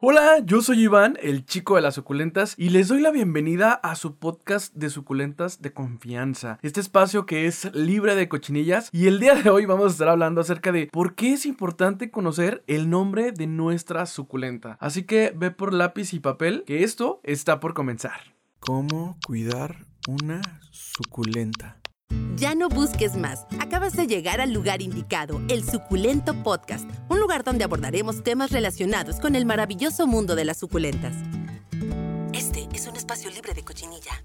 Hola, yo soy Iván, el chico de las suculentas, y les doy la bienvenida a su podcast de suculentas de confianza. Este espacio que es libre de cochinillas, y el día de hoy vamos a estar hablando acerca de por qué es importante conocer el nombre de nuestra suculenta. Así que ve por lápiz y papel, que esto está por comenzar. ¿Cómo cuidar una suculenta? Ya no busques más. Acabas de llegar al lugar indicado, el Suculento Podcast, un lugar donde abordaremos temas relacionados con el maravilloso mundo de las suculentas. Este es un espacio libre de cochinilla.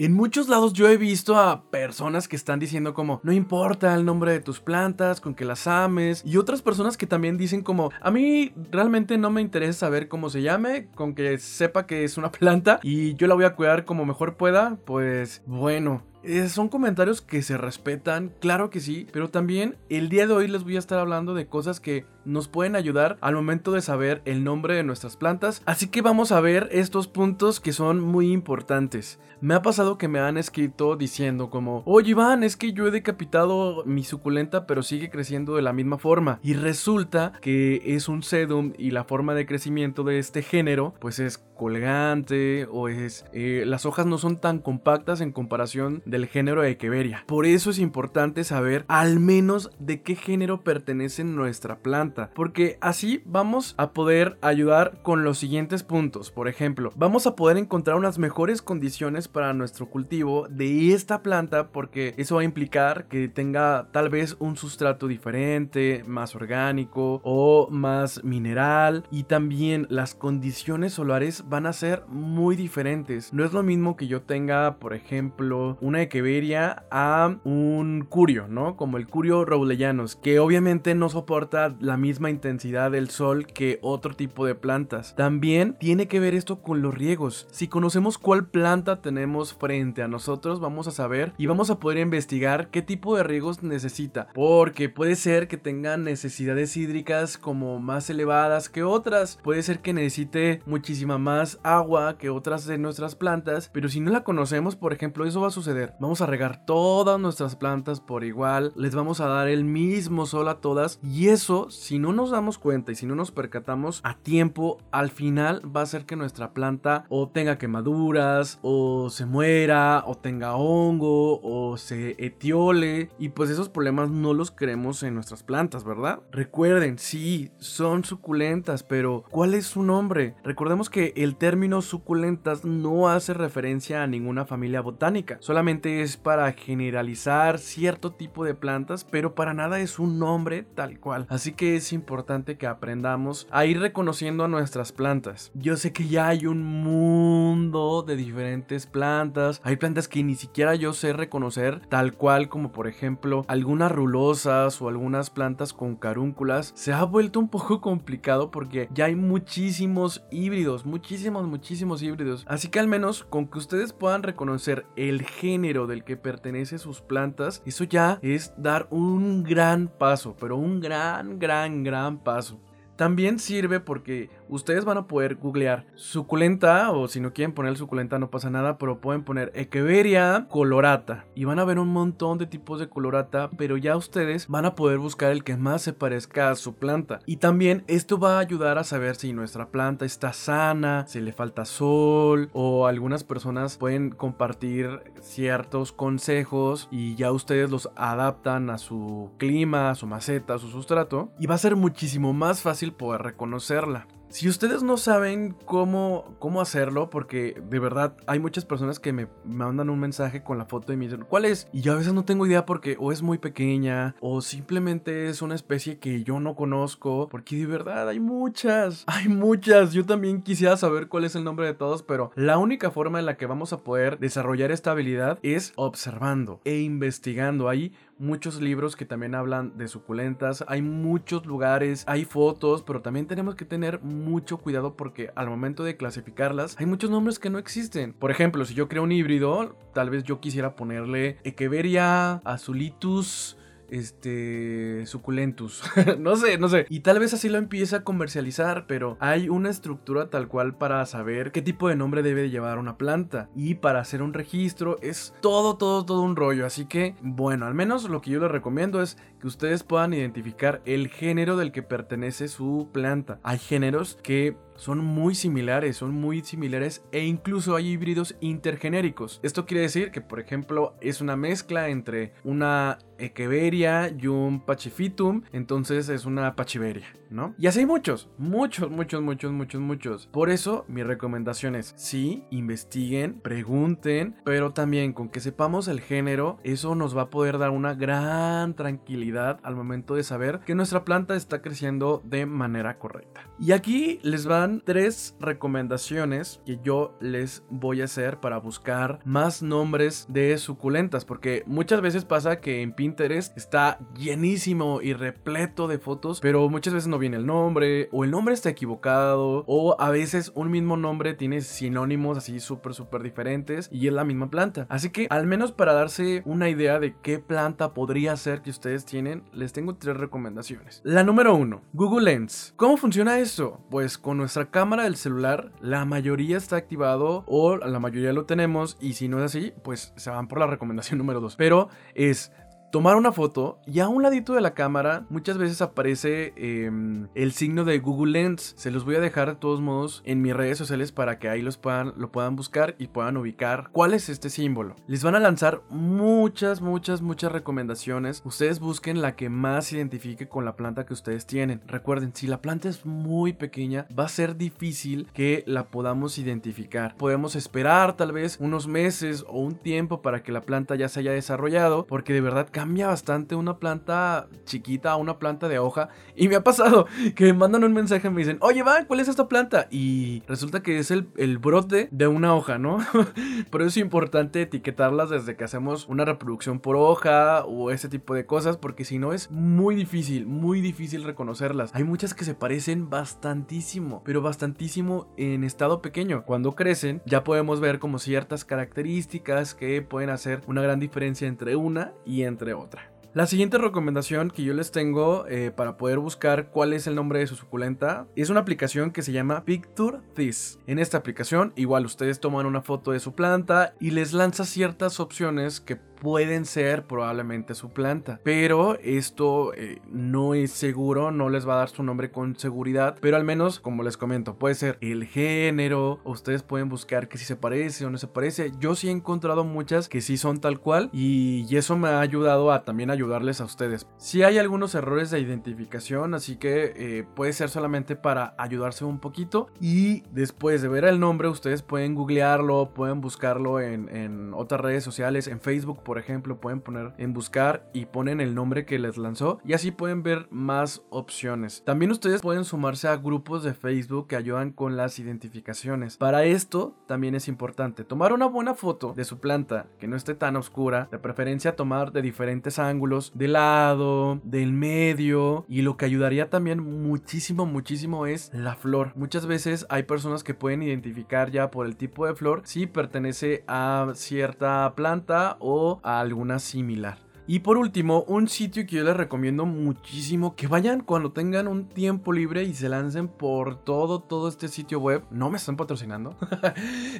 En muchos lados yo he visto a personas que están diciendo como no importa el nombre de tus plantas, con que las ames y otras personas que también dicen como a mí realmente no me interesa saber cómo se llame, con que sepa que es una planta y yo la voy a cuidar como mejor pueda, pues bueno, eh, son comentarios que se respetan, claro que sí, pero también el día de hoy les voy a estar hablando de cosas que nos pueden ayudar al momento de saber el nombre de nuestras plantas. Así que vamos a ver estos puntos que son muy importantes. Me ha pasado que me han escrito diciendo como, oye Iván, es que yo he decapitado mi suculenta pero sigue creciendo de la misma forma. Y resulta que es un sedum y la forma de crecimiento de este género pues es colgante o es... Eh, las hojas no son tan compactas en comparación del género de Echeveria. Por eso es importante saber al menos de qué género pertenece nuestra planta. Porque así vamos a poder ayudar con los siguientes puntos. Por ejemplo, vamos a poder encontrar unas mejores condiciones para nuestro cultivo de esta planta porque eso va a implicar que tenga tal vez un sustrato diferente, más orgánico o más mineral y también las condiciones solares van a ser muy diferentes. No es lo mismo que yo tenga, por ejemplo, una Echeveria a un curio, ¿no? Como el curio raulellanos, que obviamente no soporta la misma intensidad del sol que otro tipo de plantas. También tiene que ver esto con los riegos. Si conocemos cuál planta tenemos frente a nosotros, vamos a saber y vamos a poder investigar qué tipo de riegos necesita. Porque puede ser que tengan necesidades hídricas como más elevadas que otras. Puede ser que necesite muchísima más agua que otras de nuestras plantas. Pero si no la conocemos, por ejemplo, eso va a suceder Vamos a regar todas nuestras plantas por igual, les vamos a dar el mismo sol a todas y eso, si no nos damos cuenta y si no nos percatamos a tiempo, al final va a hacer que nuestra planta o tenga quemaduras o se muera o tenga hongo o se etiole y pues esos problemas no los queremos en nuestras plantas, ¿verdad? Recuerden, sí, son suculentas, pero ¿cuál es su nombre? Recordemos que el término suculentas no hace referencia a ninguna familia botánica, solamente es para generalizar cierto tipo de plantas, pero para nada es un nombre tal cual. Así que es importante que aprendamos a ir reconociendo a nuestras plantas. Yo sé que ya hay un mundo de diferentes plantas. Hay plantas que ni siquiera yo sé reconocer tal cual como por ejemplo algunas rulosas o algunas plantas con carúnculas. Se ha vuelto un poco complicado porque ya hay muchísimos híbridos, muchísimos, muchísimos híbridos. Así que al menos con que ustedes puedan reconocer el género del que pertenece sus plantas, eso ya es dar un gran paso, pero un gran, gran, gran paso. También sirve porque ustedes van a poder googlear suculenta o si no quieren poner suculenta no pasa nada, pero pueden poner Echeveria colorata y van a ver un montón de tipos de colorata, pero ya ustedes van a poder buscar el que más se parezca a su planta. Y también esto va a ayudar a saber si nuestra planta está sana, si le falta sol o algunas personas pueden compartir ciertos consejos y ya ustedes los adaptan a su clima, a su maceta, a su sustrato y va a ser muchísimo más fácil poder reconocerla. Si ustedes no saben cómo, cómo hacerlo, porque de verdad hay muchas personas que me mandan un mensaje con la foto y me dicen, ¿cuál es? Y yo a veces no tengo idea porque o es muy pequeña o simplemente es una especie que yo no conozco, porque de verdad hay muchas, hay muchas. Yo también quisiera saber cuál es el nombre de todos, pero la única forma en la que vamos a poder desarrollar esta habilidad es observando e investigando. Hay muchos libros que también hablan de suculentas, hay muchos lugares, hay fotos, pero también tenemos que tener mucho cuidado porque al momento de clasificarlas hay muchos nombres que no existen. Por ejemplo, si yo creo un híbrido, tal vez yo quisiera ponerle Echeveria azulitus este, suculentus. no sé, no sé. Y tal vez así lo empiece a comercializar, pero hay una estructura tal cual para saber qué tipo de nombre debe llevar una planta. Y para hacer un registro es todo, todo, todo un rollo. Así que, bueno, al menos lo que yo les recomiendo es que ustedes puedan identificar el género del que pertenece su planta. Hay géneros que son muy similares, son muy similares e incluso hay híbridos intergenéricos. Esto quiere decir que, por ejemplo, es una mezcla entre una Echeveria y un Pachyphytum, entonces es una Pachiveria, ¿no? Y así hay muchos, muchos, muchos, muchos, muchos, muchos. Por eso mi recomendación es, sí, investiguen, pregunten, pero también con que sepamos el género, eso nos va a poder dar una gran tranquilidad al momento de saber que nuestra planta está creciendo de manera correcta. Y aquí les van tres recomendaciones que yo les voy a hacer para buscar más nombres de suculentas, porque muchas veces pasa que en Pinterest está llenísimo y repleto de fotos, pero muchas veces no viene el nombre, o el nombre está equivocado, o a veces un mismo nombre tiene sinónimos así súper, súper diferentes y es la misma planta. Así que al menos para darse una idea de qué planta podría ser que ustedes tienen, les tengo tres recomendaciones. La número uno, Google Lens. ¿Cómo funciona eso? Pues con nuestra cámara del celular, la mayoría está activado o la mayoría lo tenemos y si no es así, pues se van por la recomendación número dos. Pero es tomar una foto y a un ladito de la cámara muchas veces aparece em, el signo de Google Lens. Se los voy a dejar de todos modos en mis redes sociales para que ahí los puedan, lo puedan buscar y puedan ubicar cuál es este símbolo. Les van a lanzar muchas, muchas, muchas recomendaciones. Ustedes busquen la que más identifique con la planta que ustedes tienen. Recuerden, si la planta es muy pequeña, va a ser difícil que la podamos identificar. Podemos esperar tal vez unos meses o un tiempo para que la planta ya se haya desarrollado porque de verdad cambia bastante una planta chiquita a una planta de hoja. Y me ha pasado que me mandan un mensaje y me dicen, oye, va, ¿cuál es esta planta? Y resulta que es el, el brote de una hoja, ¿no? Por eso es importante etiquetarlas desde que hacemos una reproducción por hoja o ese tipo de cosas, porque si no es muy difícil, muy difícil reconocerlas. Hay muchas que se parecen bastantísimo, pero bastantísimo en estado pequeño. Cuando crecen, ya podemos ver como ciertas características que pueden hacer una gran diferencia entre una y otra. La siguiente recomendación que yo les tengo eh, para poder buscar cuál es el nombre de su suculenta es una aplicación que se llama Picture This. En esta aplicación, igual ustedes toman una foto de su planta y les lanza ciertas opciones que pueden ser probablemente su planta. Pero esto eh, no es seguro, no les va a dar su nombre con seguridad. Pero al menos, como les comento, puede ser el género. Ustedes pueden buscar que si se parece o no se parece. Yo sí he encontrado muchas que sí son tal cual. Y, eso me ha ayudado a también ayudarles a ustedes. Si hay algunos errores de identificación, así que eh, puede ser solamente para ayudarse un poquito. Y después de ver el nombre, ustedes pueden googlearlo, pueden buscarlo en, en otras redes sociales, en Facebook por ejemplo, pueden poner en buscar y ponen el nombre que les lanzó y así pueden ver más opciones. También ustedes pueden sumarse a grupos de Facebook que ayudan con las identificaciones. Para esto también es importante tomar una buena foto de su planta que no esté tan oscura, de preferencia tomar de diferentes ángulos, de lado, del medio y lo que ayudaría también muchísimo, muchísimo es la flor. Muchas veces hay personas que pueden identificar ya por el tipo de flor si pertenece a cierta planta o a alguna similar. Y por último, un sitio que yo les recomiendo muchísimo que vayan cuando tengan un tiempo libre y se lancen por todo, todo este sitio web. No me están patrocinando.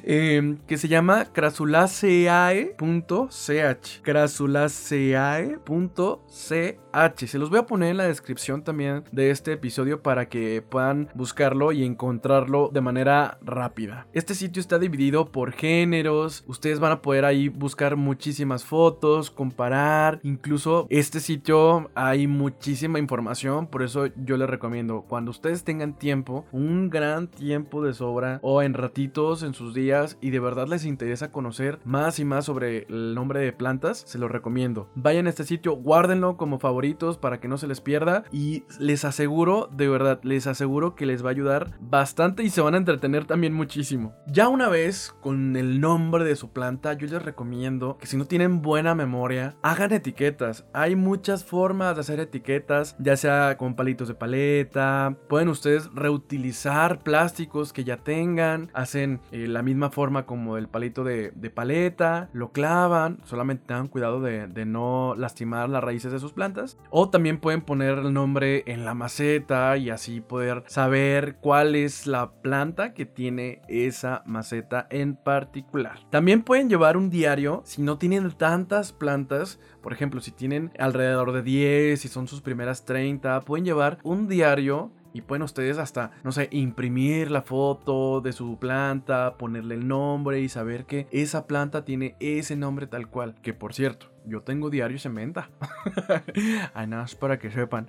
Em, que se llama crasulaceae.ch. Crasulaceae.ch. Se los voy a poner en la descripción también de este episodio para que puedan buscarlo y encontrarlo de manera rápida. Este sitio está dividido por géneros. Ustedes van a poder ahí buscar muchísimas fotos, comparar Incluso este sitio hay muchísima información, por eso yo les recomiendo cuando ustedes tengan tiempo, un gran tiempo de sobra o en ratitos en sus días y de verdad les interesa conocer más y más sobre el nombre de plantas, se lo recomiendo. Vayan a este sitio, guárdenlo como favoritos para que no se les pierda y les aseguro, de verdad, les aseguro que les va a ayudar bastante y se van a entretener también muchísimo. Ya una vez con el nombre de su planta, yo les recomiendo que si no tienen buena memoria, hagan etiquetas Hay muchas formas de hacer etiquetas, ya sea con palitos de paleta. Pueden ustedes reutilizar plásticos que ya tengan. Hacen eh, la misma forma como el palito de, paleta. Lo clavan. Solamente tengan cuidado de no lastimar las raíces de sus plantas. O también pueden poner el nombre en la maceta y así poder saber cuál es la planta que tiene esa maceta en particular. También pueden llevar un diario si no tienen tantas plantas. Por ejemplo, si tienen alrededor de 10, si son sus primeras 30, pueden llevar un diario y pueden ustedes hasta, no sé, imprimir la foto de su planta, ponerle el nombre y saber que esa planta tiene ese nombre tal cual. Que por cierto, yo tengo diarios en venta. Ay, nada más para que sepan.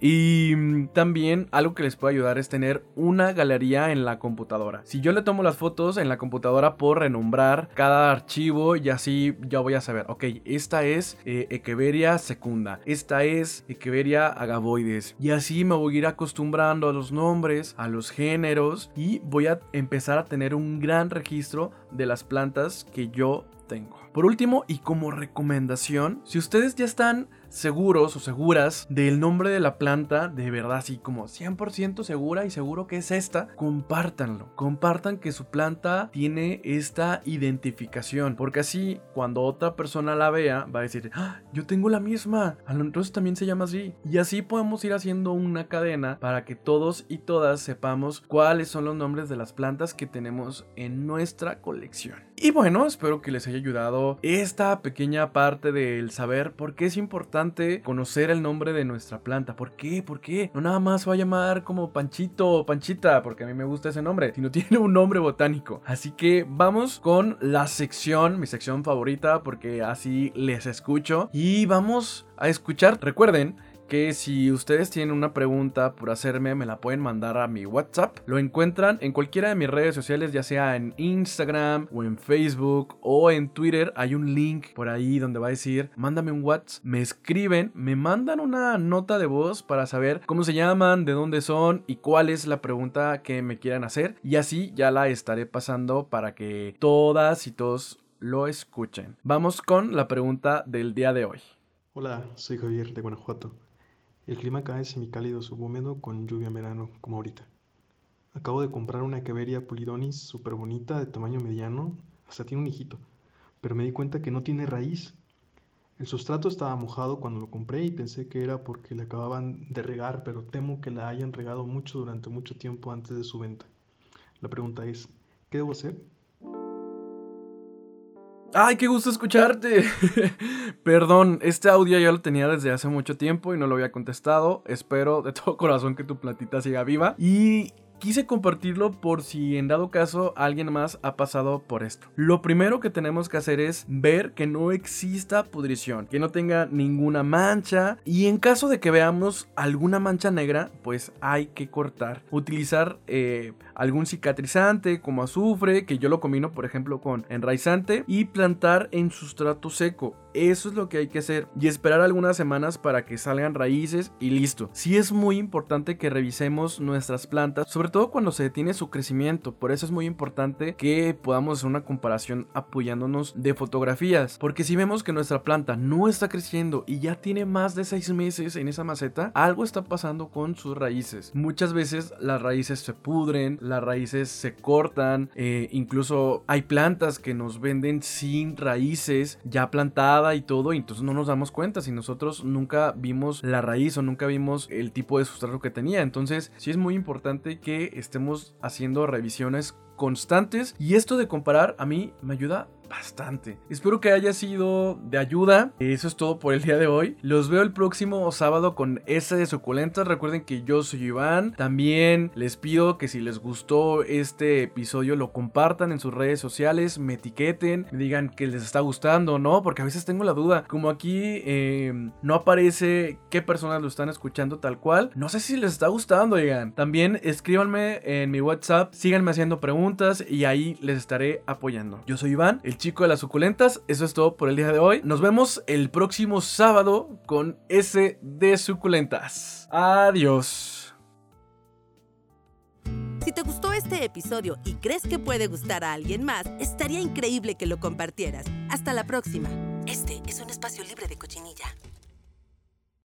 Y mm, también algo que les puede ayudar es tener una galería en la computadora. Si yo le tomo las fotos en la computadora, puedo renombrar cada archivo y así ya voy a saber, ok, esta es eh, Echeveria secunda, esta es Echeveria agavoides. Y así me voy a ir acostumbrando a los nombres, a los géneros y voy a empezar a tener un gran registro de las plantas que yo tengo. Por último, y como recomendación, si ustedes ya están seguros o seguras del nombre de la planta, de verdad, así como 100% segura y seguro que es esta, compártanlo. Compartan que su planta tiene esta identificación, porque así cuando otra persona la vea, va a decir, ¡Ah, yo tengo la misma, entonces también se llama así. Y así podemos ir haciendo una cadena para que todos y todas sepamos cuáles son los nombres de las plantas que tenemos en nuestra colección. Y bueno, espero que les haya ayudado esta pequeña parte del saber por qué es importante conocer el nombre de nuestra planta. ¿Por qué? ¿Por qué? No nada más va a llamar como Panchito o Panchita, porque a mí me gusta ese nombre, sino tiene un nombre botánico. Así que vamos con la sección, mi sección favorita, porque así les escucho. Y vamos a escuchar. Recuerden que si ustedes tienen una pregunta por hacerme, me la pueden mandar a mi WhatsApp. Lo encuentran en cualquiera de mis redes sociales, ya sea en Instagram o en Facebook o en Twitter. Hay un link por ahí donde va a decir, mándame un WhatsApp, me escriben, me mandan una nota de voz para saber cómo se llaman, de dónde son y cuál es la pregunta que me quieran hacer. Y así ya la estaré pasando para que todas y todos lo escuchen. Vamos con la pregunta del día de hoy. Hola, soy Javier de Guanajuato. El clima acá es semicálido subhúmedo con lluvia en verano, como ahorita. Acabo de comprar una Caveria Polidonis súper bonita, de tamaño mediano, hasta tiene un hijito, pero me di cuenta que no tiene raíz. El sustrato estaba mojado cuando lo compré y pensé que era porque le acababan de regar, pero temo que la hayan regado mucho durante mucho tiempo antes de su venta. La pregunta es, ¿qué debo hacer? Ay, qué gusto escucharte. Perdón, este audio ya lo tenía desde hace mucho tiempo y no lo había contestado. Espero de todo corazón que tu platita siga viva. Y quise compartirlo por si en dado caso alguien más ha pasado por esto. Lo primero que tenemos que hacer es ver que no exista pudrición, que no tenga ninguna mancha y en caso de que veamos alguna mancha negra, pues hay que cortar. Utilizar eh, algún cicatrizante como azufre, que yo lo combino por ejemplo con enraizante y plantar en sustrato seco. Eso es lo que hay que hacer y esperar algunas semanas para que salgan raíces y listo. Sí es muy importante que revisemos nuestras plantas, sobre todo cuando se detiene su crecimiento. Por eso es muy importante que podamos hacer una comparación apoyándonos de fotografías. Porque si vemos que nuestra planta no está creciendo y ya tiene más de 6 meses en esa maceta, algo está pasando con sus raíces. Muchas veces las raíces se pudren, las raíces se cortan, eh, incluso hay plantas que nos venden sin raíces ya plantadas y todo, y entonces no nos damos cuenta si nosotros nunca vimos la raíz o nunca vimos el tipo de sustrato que tenía. Entonces, sí es muy importante que estemos haciendo revisiones constantes y esto de comparar a mí me ayuda bastante. Espero que haya sido de ayuda. Eso es todo por el día de hoy. Los veo el próximo sábado con S de suculentas. Recuerden que yo soy Iván. También les pido que si les gustó este episodio lo compartan en sus redes sociales, me etiqueten, me digan que les está gustando no, porque a veces tengo la duda. Como aquí em, no aparece qué personas lo están escuchando tal cual, no sé si les está gustando, digan. También escríbanme en mi WhatsApp, síganme haciendo preguntas y ahí les estaré apoyando. Yo soy Iván, el chico de las suculentas. Eso es todo por el día de hoy. Nos vemos el próximo sábado con S de suculentas. Adiós. Si te gustó este episodio y crees que puede gustar a alguien más, estaría increíble que lo compartieras. Hasta la próxima. Este es un espacio libre de cochinilla.